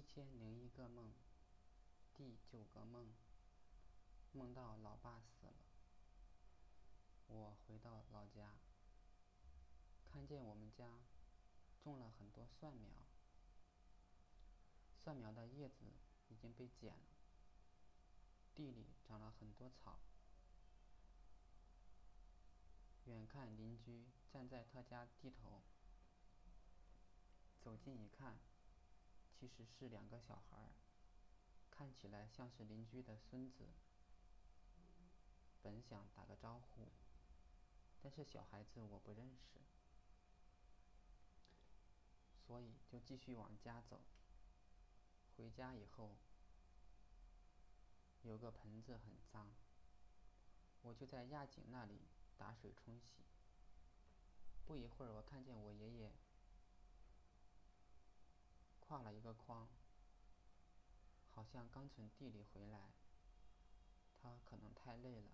一千零一个梦，第九个梦，梦到老爸死了。我回到老家，看见我们家种了很多蒜苗，蒜苗的叶子已经被剪了，地里长了很多草。远看邻居站在他家地头，走近一看。其实是两个小孩，看起来像是邻居的孙子。本想打个招呼，但是小孩子我不认识，所以就继续往家走。回家以后，有个盆子很脏，我就在亚井那里打水冲洗。不一会儿，我看见我爷爷。一个筐，好像刚从地里回来。他可能太累了，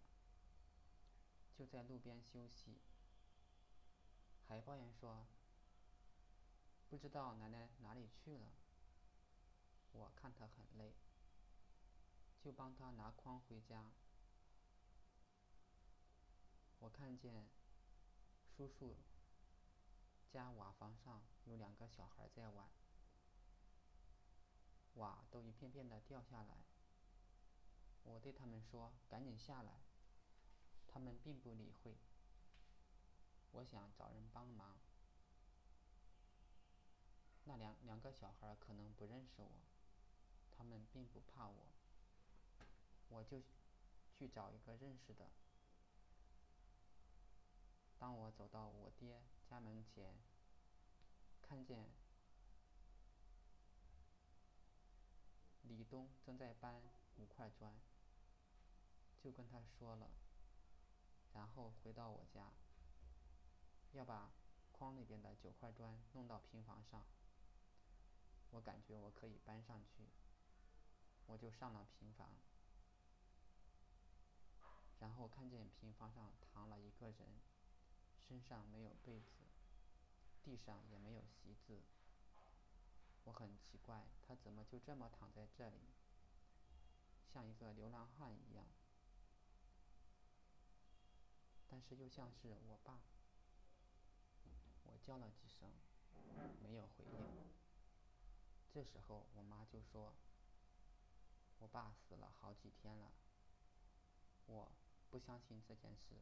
就在路边休息，还抱怨说：“不知道奶奶哪里去了。”我看他很累，就帮他拿筐回家。我看见叔叔家瓦房上有两个小孩在玩。瓦都一片片的掉下来，我对他们说：“赶紧下来。”他们并不理会。我想找人帮忙。那两两个小孩可能不认识我，他们并不怕我。我就去找一个认识的。当我走到我爹家门前，看见。东正在搬五块砖，就跟他说了，然后回到我家，要把筐里边的九块砖弄到平房上。我感觉我可以搬上去，我就上了平房，然后看见平房上躺了一个人，身上没有被子，地上也没有席子。我很奇怪，他怎么就这么躺在这里，像一个流浪汉一样？但是又像是我爸。我叫了几声，没有回应。这时候我妈就说：“我爸死了好几天了。”我不相信这件事。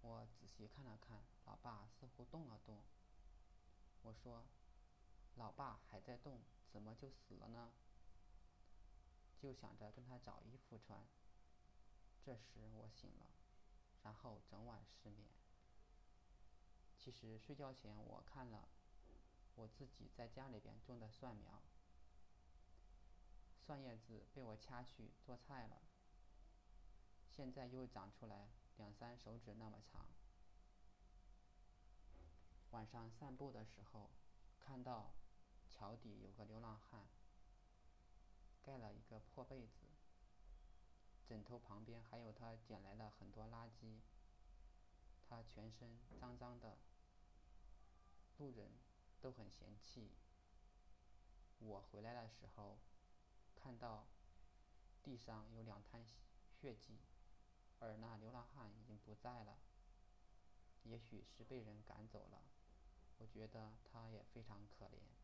我仔细看了看，老爸似乎动了动。我说。老爸还在动，怎么就死了呢？就想着跟他找衣服穿。这时我醒了，然后整晚失眠。其实睡觉前我看了我自己在家里边种的蒜苗，蒜叶子被我掐去做菜了，现在又长出来两三手指那么长。晚上散步的时候，看到。桥底有个流浪汉，盖了一个破被子，枕头旁边还有他捡来的很多垃圾。他全身脏脏的，路人都很嫌弃。我回来的时候，看到地上有两滩血迹，而那流浪汉已经不在了，也许是被人赶走了。我觉得他也非常可怜。